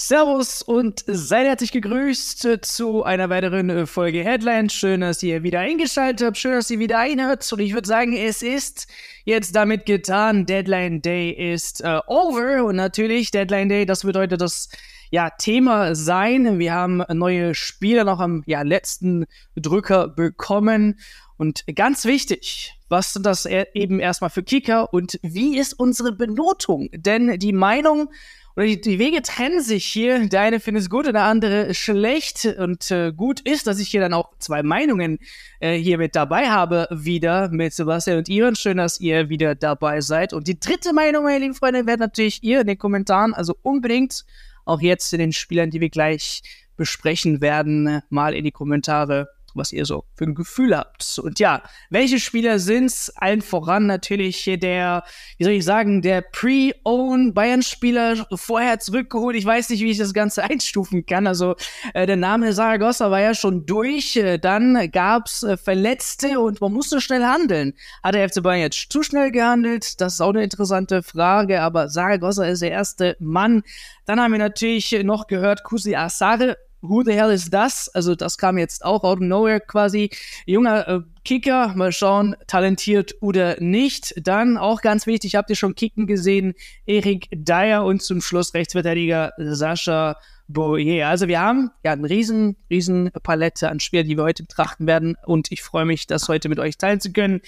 Servus und seid herzlich gegrüßt zu einer weiteren Folge Headlines. Schön, dass ihr wieder eingeschaltet habt. Schön, dass ihr wieder einhört. Und ich würde sagen, es ist jetzt damit getan. Deadline Day ist uh, over. Und natürlich, Deadline Day, das bedeutet das ja, Thema sein. Wir haben neue Spieler noch am ja, letzten Drücker bekommen. Und ganz wichtig, was sind das e-, eben erstmal für Kicker und wie ist unsere Benotung? Denn die Meinung oder die, die Wege trennen sich hier. Der eine findet es gut und der andere schlecht. Und äh, gut ist, dass ich hier dann auch zwei Meinungen äh, hier mit dabei habe, wieder mit Sebastian und Ivan. Schön, dass ihr wieder dabei seid. Und die dritte Meinung, meine lieben Freunde, werdet natürlich ihr in den Kommentaren, also unbedingt auch jetzt in den Spielern, die wir gleich besprechen werden, mal in die Kommentare was ihr so für ein Gefühl habt. Und ja, welche Spieler sind's? Allen voran natürlich der, wie soll ich sagen, der Pre-Own Bayern-Spieler vorher zurückgeholt. Ich weiß nicht, wie ich das Ganze einstufen kann. Also äh, der Name Saragossa war ja schon durch. Äh, dann gab's äh, Verletzte und man musste schnell handeln. Hat der FC Bayern jetzt zu schnell gehandelt? Das ist auch eine interessante Frage. Aber Saragossa ist der erste Mann. Dann haben wir natürlich noch gehört, Kusi Asare who the hell ist das? Also das kam jetzt auch out of nowhere quasi. Junger äh, Kicker, mal schauen, talentiert oder nicht. Dann auch ganz wichtig, habt ihr schon Kicken gesehen, Erik Dyer und zum Schluss Rechtsverteidiger Sascha Boyer. Also wir haben ja eine riesen, riesen Palette an Spielern, die wir heute betrachten werden und ich freue mich, das heute mit euch teilen zu können.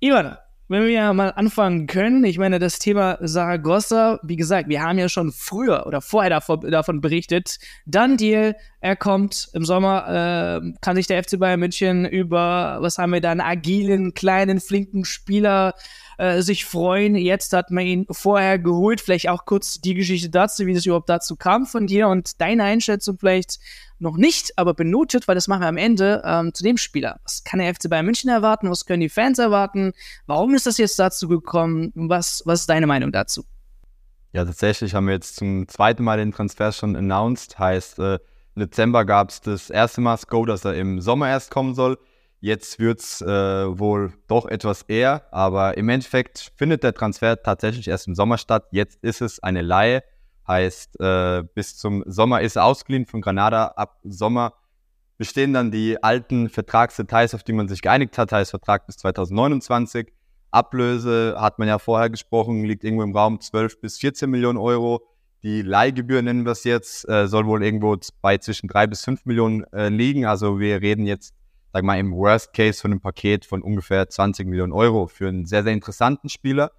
Ivan, wenn wir mal anfangen können, ich meine, das Thema Saragossa, wie gesagt, wir haben ja schon früher oder vorher davon, davon berichtet. Dann Deal, er kommt im Sommer, äh, kann sich der FC Bayern München über, was haben wir da, einen agilen, kleinen, flinken Spieler äh, sich freuen. Jetzt hat man ihn vorher geholt. Vielleicht auch kurz die Geschichte dazu, wie das überhaupt dazu kam von dir und deine Einschätzung vielleicht noch nicht, aber benotet, weil das machen wir am Ende ähm, zu dem Spieler. Was kann der FC Bayern München erwarten? Was können die Fans erwarten? Warum ist das jetzt dazu gekommen? Was, was ist deine Meinung dazu? Ja, tatsächlich haben wir jetzt zum zweiten Mal den Transfer schon announced. Heißt, äh, im Dezember gab es das erste Mal das Go, dass er im Sommer erst kommen soll. Jetzt wird es äh, wohl doch etwas eher, aber im Endeffekt findet der Transfer tatsächlich erst im Sommer statt. Jetzt ist es eine Laie. Heißt, äh, bis zum Sommer ist er ausgeliehen von Granada. Ab Sommer bestehen dann die alten Vertragsdetails, auf die man sich geeinigt hat. Heißt Vertrag bis 2029. Ablöse hat man ja vorher gesprochen, liegt irgendwo im Raum 12 bis 14 Millionen Euro. Die Leihgebühr nennen wir es jetzt, äh, soll wohl irgendwo bei zwischen 3 bis 5 Millionen äh, liegen. Also wir reden jetzt, sag mal, im Worst Case von einem Paket von ungefähr 20 Millionen Euro für einen sehr, sehr interessanten Spieler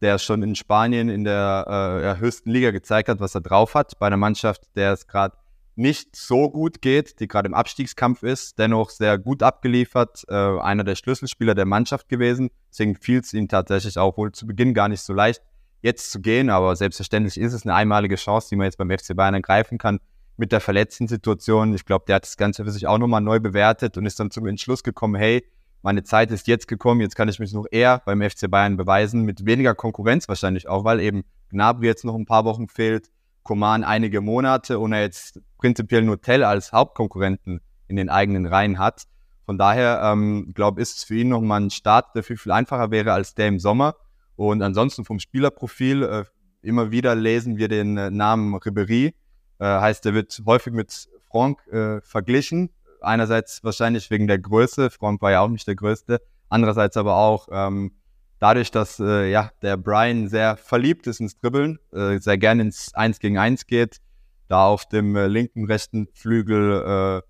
der schon in Spanien in der äh, höchsten Liga gezeigt hat, was er drauf hat. Bei einer Mannschaft, der es gerade nicht so gut geht, die gerade im Abstiegskampf ist, dennoch sehr gut abgeliefert, äh, einer der Schlüsselspieler der Mannschaft gewesen. Deswegen fiel es ihm tatsächlich auch wohl zu Beginn gar nicht so leicht, jetzt zu gehen. Aber selbstverständlich ist es eine einmalige Chance, die man jetzt beim FC Bayern ergreifen kann mit der verletzten Situation. Ich glaube, der hat das Ganze für sich auch nochmal neu bewertet und ist dann zum Entschluss gekommen, hey, meine Zeit ist jetzt gekommen, jetzt kann ich mich noch eher beim FC Bayern beweisen, mit weniger Konkurrenz wahrscheinlich auch, weil eben Gnabry jetzt noch ein paar Wochen fehlt, Koman einige Monate und er jetzt prinzipiell nur Tell als Hauptkonkurrenten in den eigenen Reihen hat. Von daher, ähm, glaube ist es für ihn nochmal ein Start, der viel, viel einfacher wäre als der im Sommer. Und ansonsten vom Spielerprofil, äh, immer wieder lesen wir den äh, Namen Ribéry. Äh, heißt, er wird häufig mit Franck äh, verglichen. Einerseits wahrscheinlich wegen der Größe, Frank war ja auch nicht der Größte, andererseits aber auch ähm, dadurch, dass äh, ja, der Brian sehr verliebt ist ins Dribbeln, äh, sehr gerne ins 1 gegen 1 geht, da auf dem äh, linken, rechten Flügel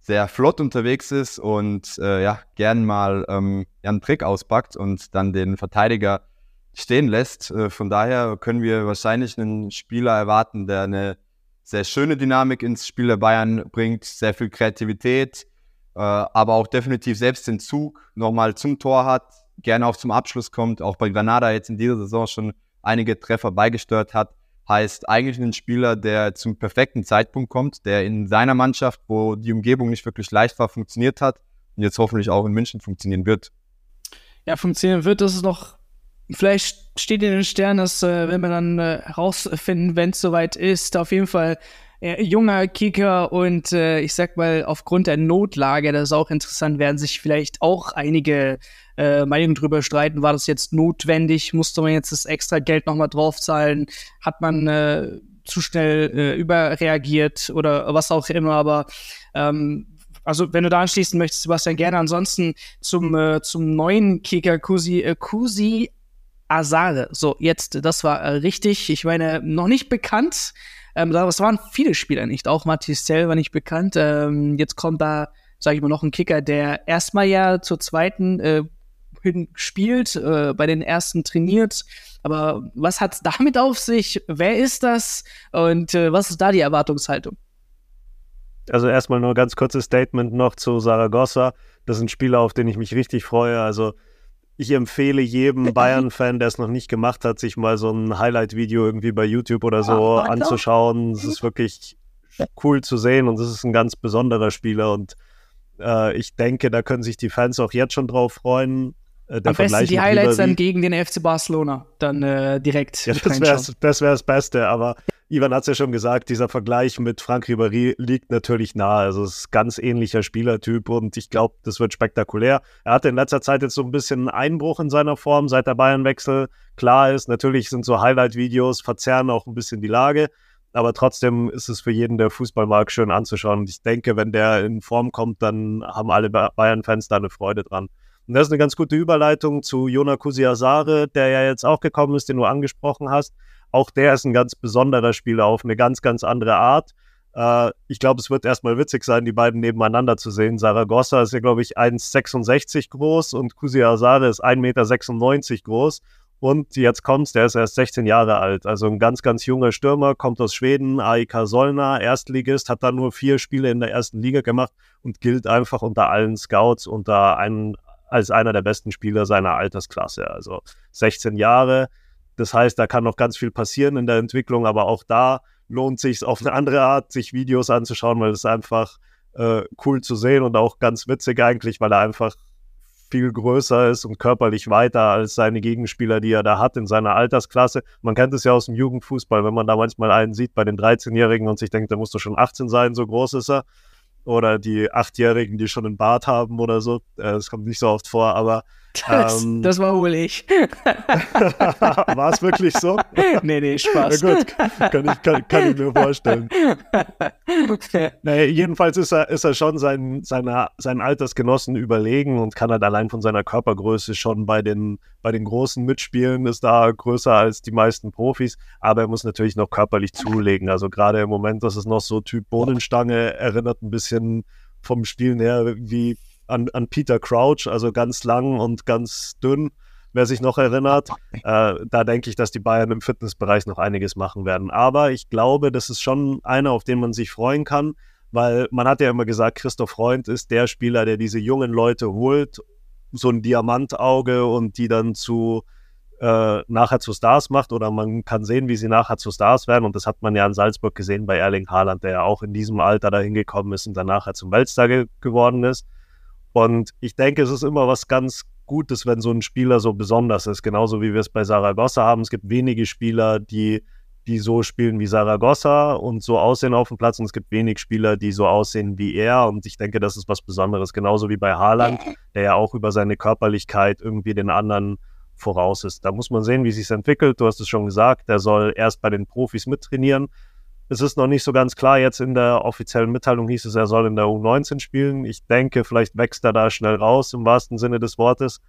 sehr flott unterwegs ist und ja, gern mal ähm, einen Trick auspackt und dann den Verteidiger stehen lässt. Von daher können wir wahrscheinlich einen Spieler erwarten, der eine sehr schöne Dynamik ins Spiel der Bayern bringt, sehr viel Kreativität, äh, aber auch definitiv selbst den Zug nochmal zum Tor hat, gerne auch zum Abschluss kommt, auch bei Granada jetzt in dieser Saison schon einige Treffer beigesteuert hat. Heißt eigentlich ein Spieler, der zum perfekten Zeitpunkt kommt, der in seiner Mannschaft, wo die Umgebung nicht wirklich leicht war, funktioniert hat und jetzt hoffentlich auch in München funktionieren wird. Ja, funktionieren wird, das ist noch Vielleicht steht in den Sternen, dass äh, wenn wir dann äh, herausfinden, wenn es soweit ist, auf jeden Fall äh, junger Kicker und äh, ich sag mal, aufgrund der Notlage, das ist auch interessant, werden sich vielleicht auch einige äh, Meinungen drüber streiten, war das jetzt notwendig, musste man jetzt das extra Geld nochmal draufzahlen, hat man äh, zu schnell äh, überreagiert oder was auch immer, aber ähm, also wenn du da anschließen möchtest, Sebastian, gerne. Ansonsten zum, äh, zum neuen Kicker Kusi, äh, Kusi Asare. So, jetzt, das war äh, richtig. Ich meine, noch nicht bekannt. Ähm, das waren viele Spieler nicht. Auch Matthias war nicht bekannt. Ähm, jetzt kommt da, sage ich mal, noch ein Kicker, der erstmal ja zur zweiten äh, hin spielt, äh, bei den ersten trainiert. Aber was hat's damit auf sich? Wer ist das? Und äh, was ist da die Erwartungshaltung? Also erstmal nur ganz kurzes Statement noch zu Saragossa. Das ist ein Spieler, auf den ich mich richtig freue. Also ich empfehle jedem Bayern-Fan, der es noch nicht gemacht hat, sich mal so ein Highlight-Video irgendwie bei YouTube oder so Ach, anzuschauen. Es ist wirklich cool zu sehen und es ist ein ganz besonderer Spieler und äh, ich denke, da können sich die Fans auch jetzt schon drauf freuen. Äh, Am besten die Highlights dann gegen den FC Barcelona, dann äh, direkt. Ja, das wäre das, wär das Beste, aber Ivan hat es ja schon gesagt, dieser Vergleich mit Frank Ribéry liegt natürlich nahe. Also es ist ein ganz ähnlicher Spielertyp und ich glaube, das wird spektakulär. Er hatte in letzter Zeit jetzt so ein bisschen Einbruch in seiner Form, seit der Bayernwechsel klar ist. Natürlich sind so Highlight-Videos, verzerren auch ein bisschen die Lage, aber trotzdem ist es für jeden, der Fußball mag, schön anzuschauen. Und ich denke, wenn der in Form kommt, dann haben alle Bayern-Fans da eine Freude dran. Und das ist eine ganz gute Überleitung zu Jona Kusiasare, der ja jetzt auch gekommen ist, den du angesprochen hast. Auch der ist ein ganz besonderer Spieler auf eine ganz, ganz andere Art. Äh, ich glaube, es wird erstmal witzig sein, die beiden nebeneinander zu sehen. Saragossa ist ja, glaube ich, 1,66 groß und Kusiasare ist 1,96 Meter groß. Und jetzt kommt's, der ist erst 16 Jahre alt. Also ein ganz, ganz junger Stürmer, kommt aus Schweden, AIK Solna, Erstligist, hat da nur vier Spiele in der ersten Liga gemacht und gilt einfach unter allen Scouts unter einen als einer der besten Spieler seiner Altersklasse. Also 16 Jahre. Das heißt, da kann noch ganz viel passieren in der Entwicklung, aber auch da lohnt sich auf eine andere Art, sich Videos anzuschauen, weil es einfach äh, cool zu sehen und auch ganz witzig eigentlich, weil er einfach viel größer ist und körperlich weiter als seine Gegenspieler, die er da hat in seiner Altersklasse. Man kennt es ja aus dem Jugendfußball, wenn man da manchmal einen sieht bei den 13-Jährigen und sich denkt, der muss doch schon 18 sein, so groß ist er oder die Achtjährigen, die schon einen Bart haben oder so. Äh, das kommt nicht so oft vor, aber. Das, ähm, das war wohl ich. war es wirklich so? nee, nee, Spaß. Na gut, kann ich, kann, kann ich mir vorstellen. nee, jedenfalls ist er, ist er schon seinen, seiner, seinen Altersgenossen überlegen und kann halt allein von seiner Körpergröße schon bei den, bei den Großen mitspielen, ist da größer als die meisten Profis, aber er muss natürlich noch körperlich zulegen. Also gerade im Moment, das ist noch so Typ Bohnenstange, erinnert ein bisschen bisschen vom Spielen her wie an, an Peter Crouch, also ganz lang und ganz dünn, wer sich noch erinnert. Äh, da denke ich, dass die Bayern im Fitnessbereich noch einiges machen werden. Aber ich glaube, das ist schon einer, auf den man sich freuen kann, weil man hat ja immer gesagt, Christoph Freund ist der Spieler, der diese jungen Leute holt, so ein Diamantauge und die dann zu äh, nachher zu Stars macht oder man kann sehen, wie sie nachher zu Stars werden. Und das hat man ja in Salzburg gesehen bei Erling Haaland, der ja auch in diesem Alter dahin gekommen ist und dann nachher zum Weltstar ge geworden ist. Und ich denke, es ist immer was ganz Gutes, wenn so ein Spieler so besonders ist, genauso wie wir es bei Saragossa haben. Es gibt wenige Spieler, die, die so spielen wie Saragossa und so aussehen auf dem Platz und es gibt wenig Spieler, die so aussehen wie er und ich denke, das ist was Besonderes, genauso wie bei Haaland, der ja auch über seine Körperlichkeit irgendwie den anderen voraus ist. Da muss man sehen, wie sich entwickelt. Du hast es schon gesagt, der soll erst bei den Profis mittrainieren. Es ist noch nicht so ganz klar. Jetzt in der offiziellen Mitteilung hieß es, er soll in der U19 spielen. Ich denke, vielleicht wächst er da schnell raus, im wahrsten Sinne des Wortes.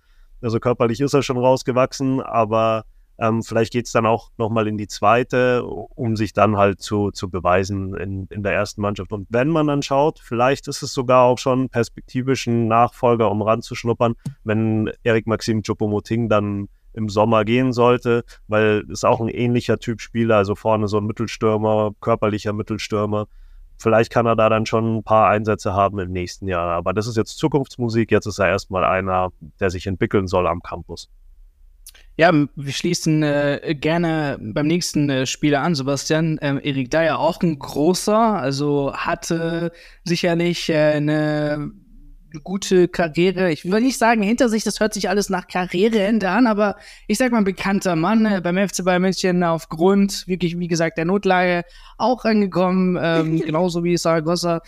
Also körperlich ist er schon rausgewachsen, aber ähm, vielleicht geht es dann auch nochmal in die zweite, um sich dann halt zu, zu beweisen in, in der ersten Mannschaft. Und wenn man dann schaut, vielleicht ist es sogar auch schon perspektivisch ein Nachfolger, um ranzuschnuppern, wenn Erik Maxim Choupo-Moting dann im Sommer gehen sollte, weil es auch ein ähnlicher Typ Spieler, also vorne so ein Mittelstürmer, körperlicher Mittelstürmer. Vielleicht kann er da dann schon ein paar Einsätze haben im nächsten Jahr. Aber das ist jetzt Zukunftsmusik. Jetzt ist er erstmal einer, der sich entwickeln soll am Campus. Ja, wir schließen äh, gerne beim nächsten äh, Spieler an, Sebastian. Ähm, Erik Dyer auch ein großer, also hatte sicherlich äh, eine gute Karriere. Ich will nicht sagen hinter sich, das hört sich alles nach Karriereende an, aber ich sag mal, ein bekannter Mann äh, beim FC Bayern München aufgrund, wirklich, wie gesagt, der Notlage auch angekommen, ähm, genauso wie Saragossa.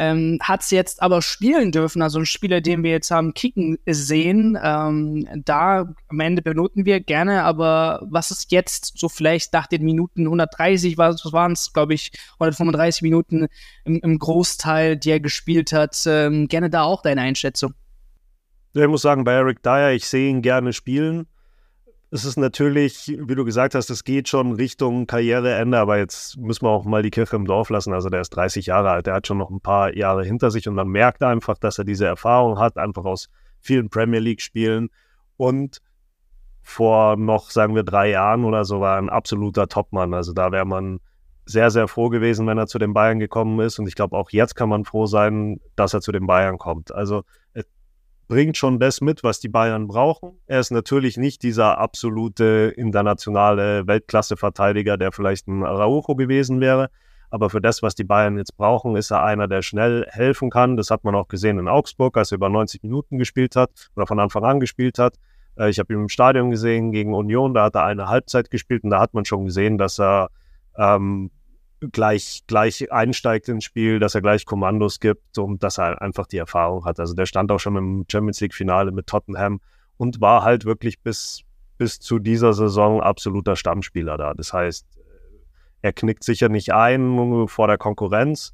Ähm, hat es jetzt aber spielen dürfen. Also ein Spieler, den wir jetzt haben kicken sehen, ähm, da am Ende benoten wir gerne, aber was ist jetzt so vielleicht nach den Minuten 130, was, was waren es, glaube ich, 135 Minuten im, im, Großteil, die er gespielt hat, ähm, gerne da auch deine Einschätzung. Ja, ich muss sagen, bei Eric Dyer, ich sehe ihn gerne spielen es ist natürlich, wie du gesagt hast, es geht schon Richtung Karriereende, aber jetzt müssen wir auch mal die Kirche im Dorf lassen. Also der ist 30 Jahre alt, der hat schon noch ein paar Jahre hinter sich und man merkt einfach, dass er diese Erfahrung hat, einfach aus vielen Premier League-Spielen. Und vor noch, sagen wir, drei Jahren oder so war er ein absoluter Topmann. Also da wäre man sehr, sehr froh gewesen, wenn er zu den Bayern gekommen ist. Und ich glaube, auch jetzt kann man froh sein, dass er zu den Bayern kommt. Also bringt schon das mit, was die Bayern brauchen. Er ist natürlich nicht dieser absolute internationale Weltklasse-Verteidiger, der vielleicht ein Araujo gewesen wäre. Aber für das, was die Bayern jetzt brauchen, ist er einer, der schnell helfen kann. Das hat man auch gesehen in Augsburg, als er über 90 Minuten gespielt hat oder von Anfang an gespielt hat. Äh, ich habe ihn im Stadion gesehen gegen Union, da hat er eine Halbzeit gespielt und da hat man schon gesehen, dass er ähm, gleich, gleich einsteigt ins Spiel, dass er gleich Kommandos gibt und dass er einfach die Erfahrung hat. Also der stand auch schon im Champions League-Finale mit Tottenham und war halt wirklich bis, bis zu dieser Saison absoluter Stammspieler da. Das heißt, er knickt sicher nicht ein vor der Konkurrenz.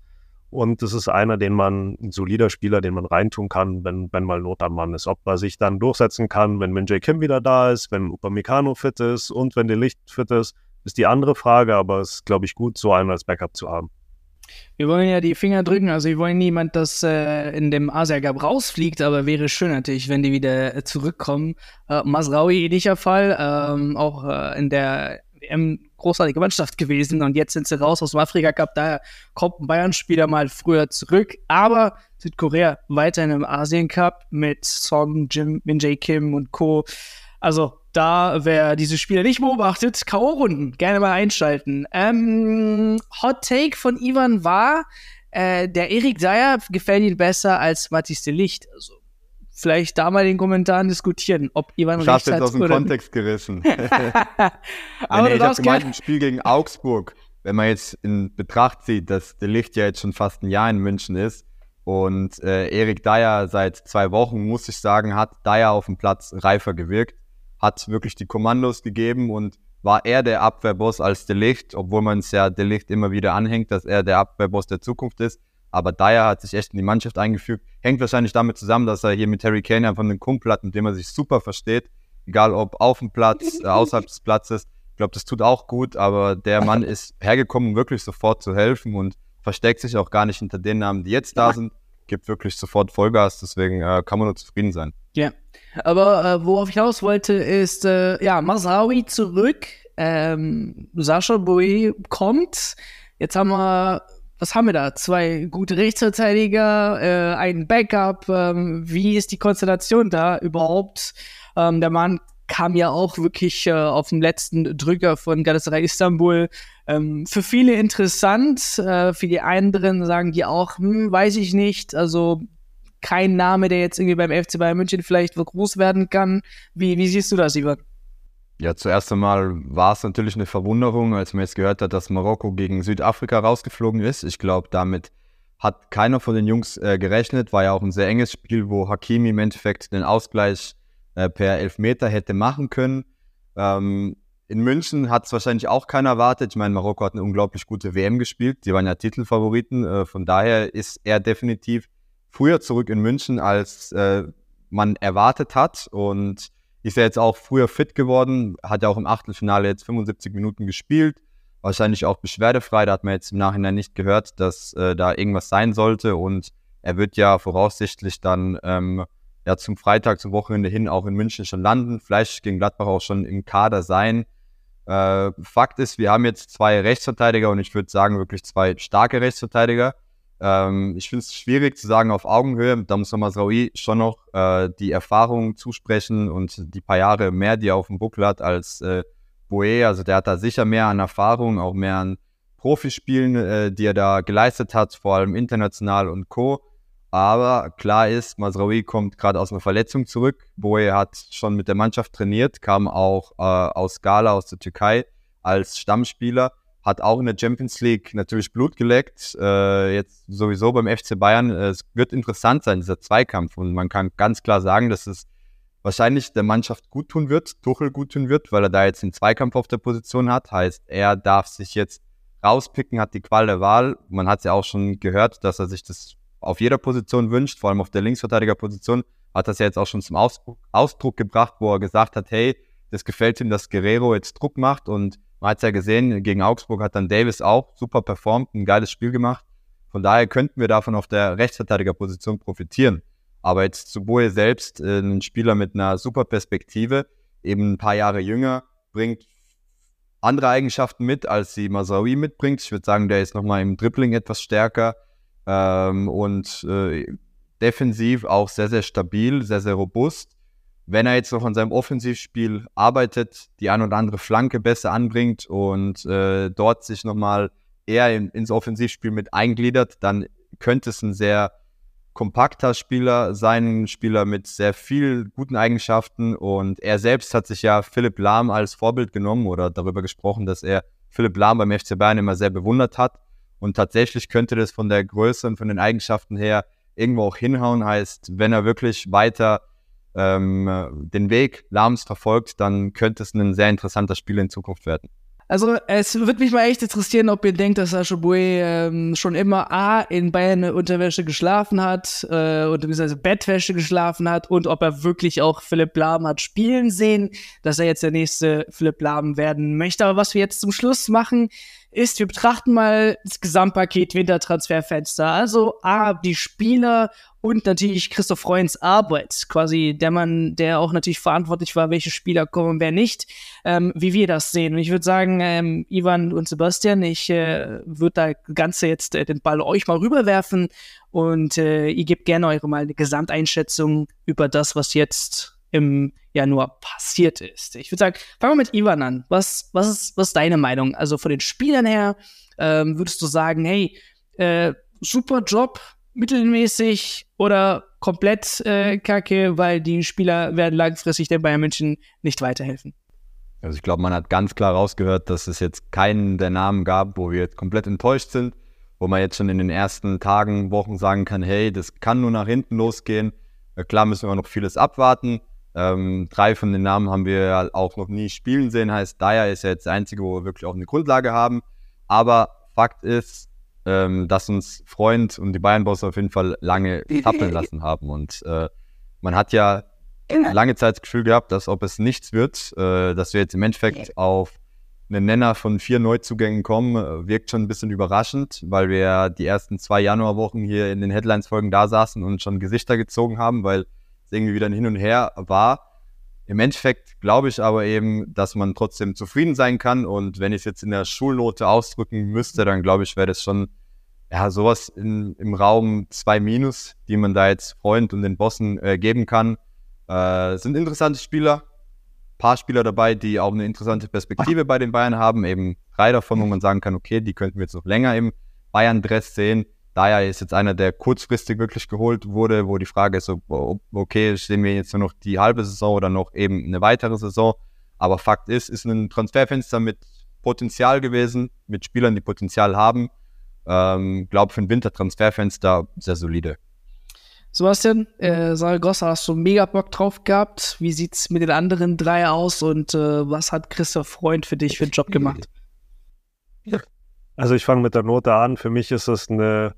Und das ist einer, den man, ein solider Spieler, den man reintun kann, wenn, wenn mal Not am Mann ist. Ob er sich dann durchsetzen kann, wenn Min J. Kim wieder da ist, wenn Upamecano fit ist und wenn der Licht fit ist, ist die andere Frage, aber es ist, glaube ich, gut, so einen als Backup zu haben. Wir wollen ja die Finger drücken, also wir wollen niemand, dass äh, in dem Asia Cup rausfliegt, aber wäre schön natürlich, wenn die wieder äh, zurückkommen. Äh, Masraui ähnlicher Fall, ähm, auch äh, in der WM großartige Mannschaft gewesen und jetzt sind sie raus aus dem Afrika Cup, daher kommt ein Bayern-Spieler mal früher zurück, aber Südkorea weiterhin im Asien Cup mit Song, Jim, Min Jae Kim und Co. Also da, wer diese Spiele nicht beobachtet, K.O.-Runden, gerne mal einschalten. Ähm, Hot Take von Ivan war, äh, der Erik Dyer gefällt ihm besser als Mathis de Licht. Also, vielleicht da mal in den Kommentaren diskutieren, ob Ivan ich recht hat. Ich aus dem oder Kontext gerissen. Aber nee, ich habe gemeint, im Spiel gegen Augsburg, wenn man jetzt in Betracht zieht, dass de Licht ja jetzt schon fast ein Jahr in München ist und äh, Erik Dyer seit zwei Wochen, muss ich sagen, hat Dyer auf dem Platz reifer gewirkt hat wirklich die Kommandos gegeben und war er der Abwehrboss als Delicht, obwohl man es ja Delicht immer wieder anhängt, dass er der Abwehrboss der Zukunft ist. Aber Dyer hat sich echt in die Mannschaft eingefügt. Hängt wahrscheinlich damit zusammen, dass er hier mit Harry Kane einfach einen Kumpel hat, mit dem er sich super versteht. Egal ob auf dem Platz, äh, außerhalb des Platzes. Ich glaube, das tut auch gut, aber der Mann ist hergekommen, um wirklich sofort zu helfen und versteckt sich auch gar nicht hinter den Namen, die jetzt da sind. Gibt wirklich sofort Vollgas, deswegen äh, kann man nur zufrieden sein. Ja, aber äh, worauf ich hinaus wollte, ist, äh, ja, Masawi zurück. Ähm, Sascha Boe kommt. Jetzt haben wir, was haben wir da? Zwei gute Rechtsverteidiger, äh, ein Backup. Ähm, wie ist die Konstellation da überhaupt? Ähm, der Mann kam ja auch wirklich äh, auf dem letzten Drücker von Galatasaray Istanbul. Ähm, für viele interessant, äh, für die anderen sagen die auch, hm, weiß ich nicht. Also kein Name, der jetzt irgendwie beim FC Bayern München vielleicht groß werden kann. Wie, wie siehst du das, Ivan? Ja, zuerst einmal war es natürlich eine Verwunderung, als man jetzt gehört hat, dass Marokko gegen Südafrika rausgeflogen ist. Ich glaube, damit hat keiner von den Jungs äh, gerechnet. War ja auch ein sehr enges Spiel, wo Hakimi im Endeffekt den Ausgleich äh, per Elfmeter hätte machen können. Ähm, in München hat es wahrscheinlich auch keiner erwartet. Ich meine, Marokko hat eine unglaublich gute WM gespielt. Die waren ja Titelfavoriten. Äh, von daher ist er definitiv früher zurück in München, als äh, man erwartet hat. Und ist ja jetzt auch früher fit geworden, hat ja auch im Achtelfinale jetzt 75 Minuten gespielt. Wahrscheinlich auch beschwerdefrei. Da hat man jetzt im Nachhinein nicht gehört, dass äh, da irgendwas sein sollte. Und er wird ja voraussichtlich dann ähm, ja, zum Freitag, zum Wochenende hin auch in München schon landen. Vielleicht gegen Gladbach auch schon im Kader sein. Äh, Fakt ist, wir haben jetzt zwei Rechtsverteidiger und ich würde sagen wirklich zwei starke Rechtsverteidiger. Ähm, ich finde es schwierig zu sagen auf Augenhöhe. Da muss Masraoui schon noch äh, die Erfahrung zusprechen und die paar Jahre mehr, die er auf dem Buckel hat als äh, Boe. Also der hat da sicher mehr an Erfahrung, auch mehr an Profispielen, äh, die er da geleistet hat, vor allem international und Co. Aber klar ist, Masraoui kommt gerade aus einer Verletzung zurück. Boe hat schon mit der Mannschaft trainiert, kam auch äh, aus Gala, aus der Türkei als Stammspieler hat auch in der Champions League natürlich Blut geleckt. Äh, jetzt sowieso beim FC Bayern. Äh, es wird interessant sein, dieser Zweikampf. Und man kann ganz klar sagen, dass es wahrscheinlich der Mannschaft gut tun wird, Tuchel gut tun wird, weil er da jetzt den Zweikampf auf der Position hat. Heißt, er darf sich jetzt rauspicken, hat die Qual der Wahl. Man hat es ja auch schon gehört, dass er sich das auf jeder Position wünscht, vor allem auf der Linksverteidigerposition. Hat das ja jetzt auch schon zum Ausdruck, Ausdruck gebracht, wo er gesagt hat, hey, das gefällt ihm, dass Guerrero jetzt Druck macht und man hat es ja gesehen, gegen Augsburg hat dann Davis auch super performt, ein geiles Spiel gemacht. Von daher könnten wir davon auf der Rechtsverteidigerposition profitieren. Aber jetzt zu Boe selbst, äh, ein Spieler mit einer super Perspektive, eben ein paar Jahre jünger, bringt andere Eigenschaften mit, als sie Masawi mitbringt. Ich würde sagen, der ist nochmal im Dribbling etwas stärker ähm, und äh, defensiv auch sehr, sehr stabil, sehr, sehr robust wenn er jetzt noch an seinem Offensivspiel arbeitet, die ein oder andere Flanke besser anbringt und äh, dort sich nochmal eher in, ins Offensivspiel mit eingliedert, dann könnte es ein sehr kompakter Spieler sein, ein Spieler mit sehr viel guten Eigenschaften. Und er selbst hat sich ja Philipp Lahm als Vorbild genommen oder darüber gesprochen, dass er Philipp Lahm beim FC Bayern immer sehr bewundert hat. Und tatsächlich könnte das von der Größe und von den Eigenschaften her irgendwo auch hinhauen, heißt, wenn er wirklich weiter ähm, den Weg Lahms verfolgt, dann könnte es ein sehr interessanter Spiel in Zukunft werden. Also es würde mich mal echt interessieren, ob ihr denkt, dass Sascha Boy ähm, schon immer A in Bayern Unterwäsche geschlafen hat äh, oder beziehungsweise Bettwäsche geschlafen hat und ob er wirklich auch Philipp Lahm hat spielen sehen, dass er jetzt der nächste Philipp Lahm werden möchte. Aber was wir jetzt zum Schluss machen, ist, wir betrachten mal das Gesamtpaket Wintertransferfenster. Also A, die Spieler und natürlich Christoph Freunds Arbeit, quasi der Mann, der auch natürlich verantwortlich war, welche Spieler kommen und wer nicht, ähm, wie wir das sehen. Und ich würde sagen, ähm, Ivan und Sebastian, ich äh, würde da Ganze jetzt äh, den Ball euch mal rüberwerfen und äh, ihr gebt gerne eure mal eine Gesamteinschätzung über das, was jetzt im Januar passiert ist. Ich würde sagen, fangen wir mit Ivan an. Was, was, ist, was ist deine Meinung? Also von den Spielern her, ähm, würdest du sagen, hey, äh, super Job, mittelmäßig oder komplett äh, kacke, weil die Spieler werden langfristig der Bayern München nicht weiterhelfen? Also ich glaube, man hat ganz klar rausgehört, dass es jetzt keinen der Namen gab, wo wir jetzt komplett enttäuscht sind, wo man jetzt schon in den ersten Tagen, Wochen sagen kann, hey, das kann nur nach hinten losgehen. Klar müssen wir noch vieles abwarten. Ähm, drei von den Namen haben wir auch noch nie spielen sehen. Heißt, Dyer ist ja jetzt der einzige, wo wir wirklich auch eine Grundlage haben. Aber Fakt ist, ähm, dass uns Freund und die Bayern-Boss auf jeden Fall lange tappeln lassen haben. Und äh, man hat ja lange Zeit das Gefühl gehabt, dass ob es nichts wird, äh, dass wir jetzt im Endeffekt auf einen Nenner von vier Neuzugängen kommen, äh, wirkt schon ein bisschen überraschend, weil wir die ersten zwei Januarwochen hier in den Headlines-Folgen da saßen und schon Gesichter gezogen haben, weil irgendwie wieder ein Hin und Her war. Im Endeffekt glaube ich aber eben, dass man trotzdem zufrieden sein kann. Und wenn ich es jetzt in der Schulnote ausdrücken müsste, dann glaube ich, wäre das schon ja sowas in, im Raum 2 Minus, die man da jetzt Freund und den Bossen äh, geben kann. Äh, sind interessante Spieler. Paar Spieler dabei, die auch eine interessante Perspektive bei den Bayern haben. Eben drei davon, wo man sagen kann, okay, die könnten wir jetzt noch länger im Bayern-Dress sehen. Daya ist jetzt einer, der kurzfristig wirklich geholt wurde, wo die Frage ist, okay, sehen wir jetzt nur noch die halbe Saison oder noch eben eine weitere Saison. Aber Fakt ist, ist ein Transferfenster mit Potenzial gewesen, mit Spielern, die Potenzial haben. Ähm, glaube für ein Wintertransferfenster sehr solide. Sebastian, äh, Saragossa, hast du mega Bock drauf gehabt? Wie sieht's mit den anderen drei aus und äh, was hat Christoph Freund für dich für einen Job gemacht? Also ich fange mit der Note an. Für mich ist es eine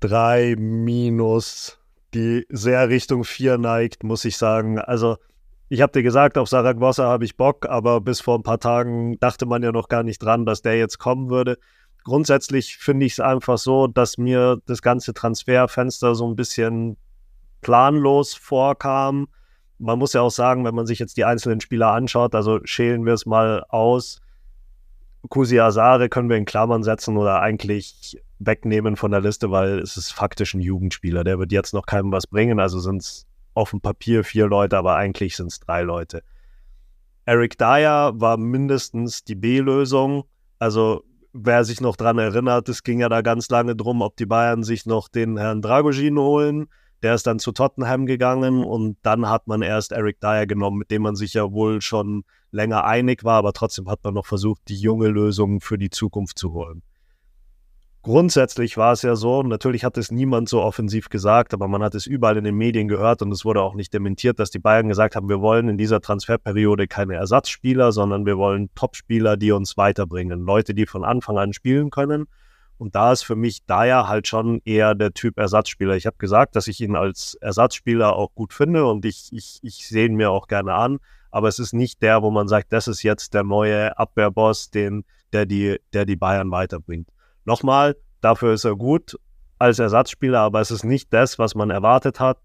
3 minus, die sehr Richtung 4 neigt, muss ich sagen. Also ich habe dir gesagt, auf Saragossa habe ich Bock, aber bis vor ein paar Tagen dachte man ja noch gar nicht dran, dass der jetzt kommen würde. Grundsätzlich finde ich es einfach so, dass mir das ganze Transferfenster so ein bisschen planlos vorkam. Man muss ja auch sagen, wenn man sich jetzt die einzelnen Spieler anschaut, also schälen wir es mal aus, Kusi Asare können wir in Klammern setzen oder eigentlich wegnehmen von der Liste, weil es ist faktisch ein Jugendspieler. Der wird jetzt noch keinem was bringen. Also sind es auf dem Papier vier Leute, aber eigentlich sind es drei Leute. Eric Dyer war mindestens die B-Lösung. Also wer sich noch dran erinnert, es ging ja da ganz lange drum, ob die Bayern sich noch den Herrn Dragogin holen, Der ist dann zu Tottenham gegangen und dann hat man erst Eric Dyer genommen, mit dem man sich ja wohl schon länger einig war, aber trotzdem hat man noch versucht, die junge Lösung für die Zukunft zu holen. Grundsätzlich war es ja so, natürlich hat es niemand so offensiv gesagt, aber man hat es überall in den Medien gehört und es wurde auch nicht dementiert, dass die Bayern gesagt haben, wir wollen in dieser Transferperiode keine Ersatzspieler, sondern wir wollen Topspieler, die uns weiterbringen, Leute, die von Anfang an spielen können und da ist für mich Dyer halt schon eher der Typ Ersatzspieler. Ich habe gesagt, dass ich ihn als Ersatzspieler auch gut finde und ich, ich, ich sehe ihn mir auch gerne an. Aber es ist nicht der, wo man sagt, das ist jetzt der neue Abwehrboss, den, der, die, der die Bayern weiterbringt. Nochmal, dafür ist er gut als Ersatzspieler, aber es ist nicht das, was man erwartet hat,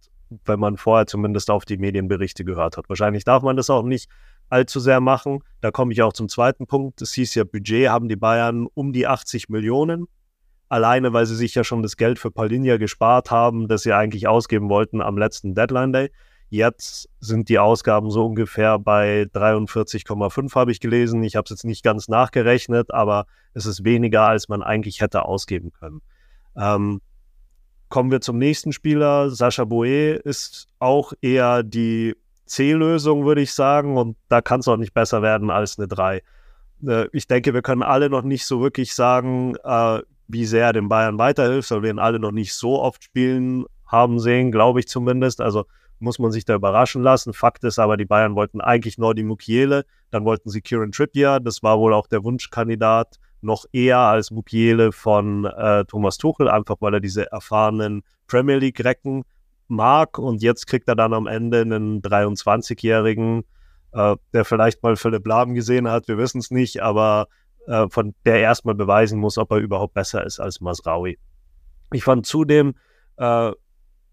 wenn man vorher zumindest auf die Medienberichte gehört hat. Wahrscheinlich darf man das auch nicht allzu sehr machen. Da komme ich auch zum zweiten Punkt. Es hieß ja, Budget haben die Bayern um die 80 Millionen alleine weil sie sich ja schon das Geld für Paulinia gespart haben, das sie eigentlich ausgeben wollten am letzten Deadline Day. Jetzt sind die Ausgaben so ungefähr bei 43,5 habe ich gelesen. Ich habe es jetzt nicht ganz nachgerechnet, aber es ist weniger, als man eigentlich hätte ausgeben können. Ähm, kommen wir zum nächsten Spieler. Sascha Boe ist auch eher die C-Lösung, würde ich sagen. Und da kann es auch nicht besser werden als eine 3. Äh, ich denke, wir können alle noch nicht so wirklich sagen, äh, wie sehr er den Bayern weiterhilft, weil wir ihn alle noch nicht so oft spielen haben sehen, glaube ich zumindest. Also muss man sich da überraschen lassen. Fakt ist aber, die Bayern wollten eigentlich Nordi Mukiele, dann wollten sie Kieran Trippier, das war wohl auch der Wunschkandidat, noch eher als Mukiele von äh, Thomas Tuchel, einfach weil er diese erfahrenen Premier League-Recken mag und jetzt kriegt er dann am Ende einen 23-Jährigen, äh, der vielleicht mal Philipp Lahm gesehen hat, wir wissen es nicht, aber äh, von der erstmal beweisen muss, ob er überhaupt besser ist als Masraui. Ich fand zudem äh,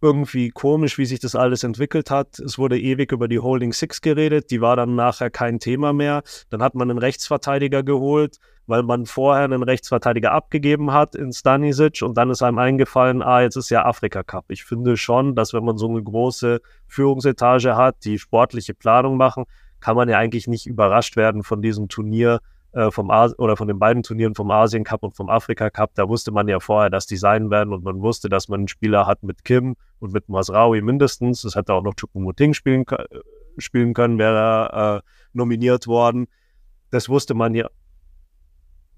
irgendwie komisch, wie sich das alles entwickelt hat. Es wurde ewig über die Holding Six geredet, die war dann nachher kein Thema mehr. Dann hat man einen Rechtsverteidiger geholt, weil man vorher einen Rechtsverteidiger abgegeben hat in Stanisic und dann ist einem eingefallen, ah, jetzt ist ja Afrika Cup. Ich finde schon, dass wenn man so eine große Führungsetage hat, die sportliche Planung machen, kann man ja eigentlich nicht überrascht werden von diesem Turnier, äh, vom As oder von den beiden Turnieren vom Asien Cup und vom Afrika Cup, da wusste man ja vorher, dass die sein werden und man wusste, dass man einen Spieler hat mit Kim und mit Masraui mindestens. Das hätte auch noch Chukumuting spielen, spielen können, wäre er äh, nominiert worden. Das wusste man ja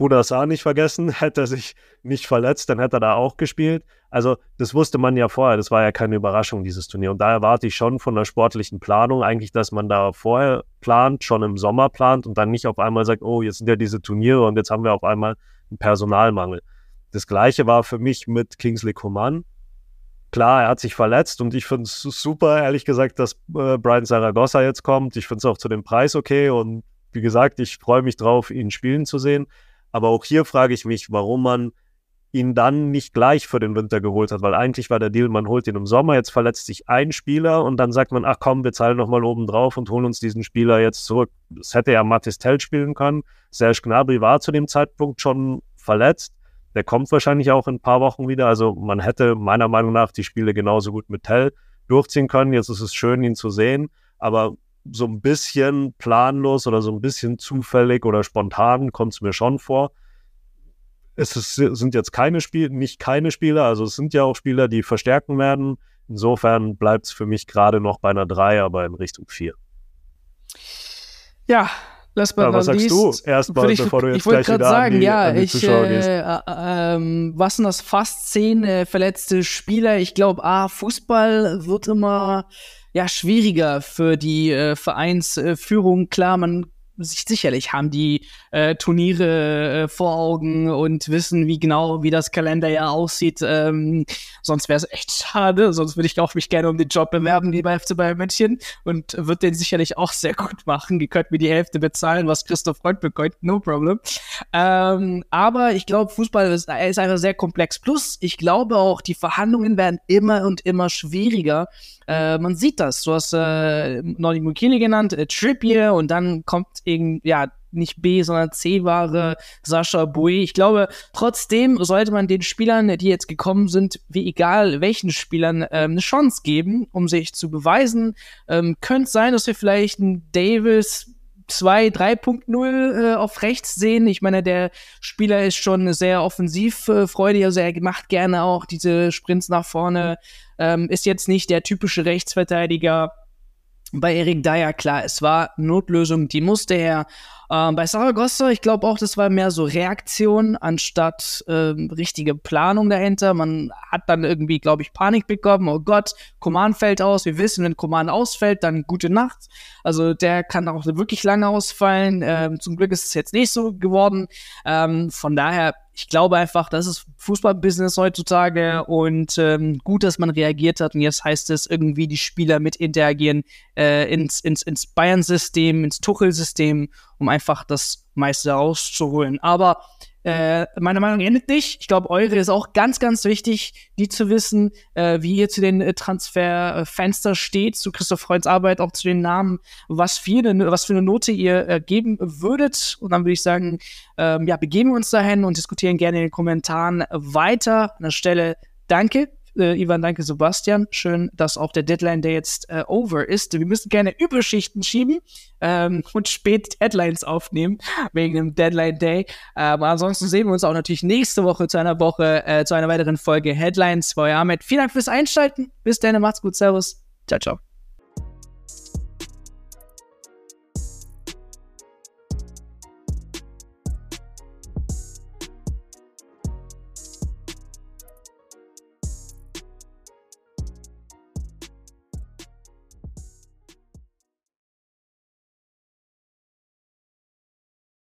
Budasar nicht vergessen, hätte er sich nicht verletzt, dann hätte er da auch gespielt. Also das wusste man ja vorher, das war ja keine Überraschung, dieses Turnier. Und da erwarte ich schon von der sportlichen Planung eigentlich, dass man da vorher plant, schon im Sommer plant und dann nicht auf einmal sagt, oh, jetzt sind ja diese Turniere und jetzt haben wir auf einmal einen Personalmangel. Das gleiche war für mich mit Kingsley Coman. Klar, er hat sich verletzt und ich finde es super, ehrlich gesagt, dass äh, Brian Zaragoza jetzt kommt. Ich finde es auch zu dem Preis okay und wie gesagt, ich freue mich drauf, ihn spielen zu sehen. Aber auch hier frage ich mich, warum man ihn dann nicht gleich für den Winter geholt hat, weil eigentlich war der Deal, man holt ihn im Sommer, jetzt verletzt sich ein Spieler und dann sagt man, ach komm, wir zahlen nochmal oben drauf und holen uns diesen Spieler jetzt zurück. Das hätte ja Mathis Tell spielen können. Serge Gnabry war zu dem Zeitpunkt schon verletzt. Der kommt wahrscheinlich auch in ein paar Wochen wieder. Also man hätte meiner Meinung nach die Spiele genauso gut mit Tell durchziehen können. Jetzt ist es schön, ihn zu sehen. Aber so ein bisschen planlos oder so ein bisschen zufällig oder spontan kommt es mir schon vor. Es ist, sind jetzt keine Spieler, nicht keine Spieler, also es sind ja auch Spieler, die verstärken werden. Insofern bleibt es für mich gerade noch bei einer 3, aber in Richtung 4. Ja, Last but ja, was sagst du erstmal, ich, bevor du jetzt ich gleich wieder sagen, an die, ja, an die ich, Zuschauer äh, gehst? Äh, ähm, was sind das? Fast zehn äh, verletzte Spieler. Ich glaube, ah, Fußball wird immer ja schwieriger für die äh, Vereinsführung. Klar, man sicherlich haben die äh, Turniere äh, vor Augen und wissen, wie genau, wie das Kalenderjahr aussieht. Ähm, sonst wäre es echt schade. Sonst würde ich auch mich gerne um den Job bewerben, wie bei FC Bayern München und würde den sicherlich auch sehr gut machen. Die könnten mir die Hälfte bezahlen, was Christoph Freund bekommt, no problem. Ähm, aber ich glaube, Fußball ist, ist einfach sehr komplex. Plus, ich glaube auch, die Verhandlungen werden immer und immer schwieriger. Äh, man sieht das. Du hast äh, Nordi Mukini genannt, äh, Trippier und dann kommt irgendwie, ja, nicht B, sondern C-Ware, Sascha Boe. Ich glaube, trotzdem sollte man den Spielern, die jetzt gekommen sind, wie egal welchen Spielern, ähm, eine Chance geben, um sich zu beweisen. Ähm, könnte sein, dass wir vielleicht einen Davis 2, 3.0 äh, auf rechts sehen. Ich meine, der Spieler ist schon sehr offensivfreudig, also er macht gerne auch diese Sprints nach vorne, ähm, ist jetzt nicht der typische Rechtsverteidiger. Bei Erik Dyer, klar, es war Notlösung, die musste er. Ähm, bei Saragossa, ich glaube auch, das war mehr so Reaktion anstatt ähm, richtige Planung dahinter. Man hat dann irgendwie, glaube ich, Panik bekommen. Oh Gott, Command fällt aus. Wir wissen, wenn Command ausfällt, dann gute Nacht. Also der kann auch wirklich lange ausfallen. Ähm, zum Glück ist es jetzt nicht so geworden. Ähm, von daher ich glaube einfach, das ist Fußballbusiness heutzutage und ähm, gut, dass man reagiert hat. Und jetzt heißt es irgendwie, die Spieler mit interagieren äh, ins, ins, ins Bayern-System, ins Tuchel-System, um einfach das meiste rauszuholen. Aber äh, meine Meinung endet nicht. Ich glaube, eure ist auch ganz, ganz wichtig, die zu wissen, äh, wie ihr zu den äh, Transferfenster steht, zu Christoph Freuds Arbeit, auch zu den Namen, was für eine, was für eine Note ihr äh, geben würdet. Und dann würde ich sagen, ähm, ja, begeben wir uns dahin und diskutieren gerne in den Kommentaren weiter. An der Stelle danke äh, Ivan, danke Sebastian. Schön, dass auch der Deadline Day jetzt äh, over ist. Wir müssen gerne Überschichten schieben ähm, und spät Deadlines aufnehmen wegen dem Deadline Day. Aber ansonsten sehen wir uns auch natürlich nächste Woche zu einer Woche, äh, zu einer weiteren Folge Headlines bei Ahmed. Vielen Dank fürs Einschalten. Bis dann, macht's gut. Servus. Ciao, ciao.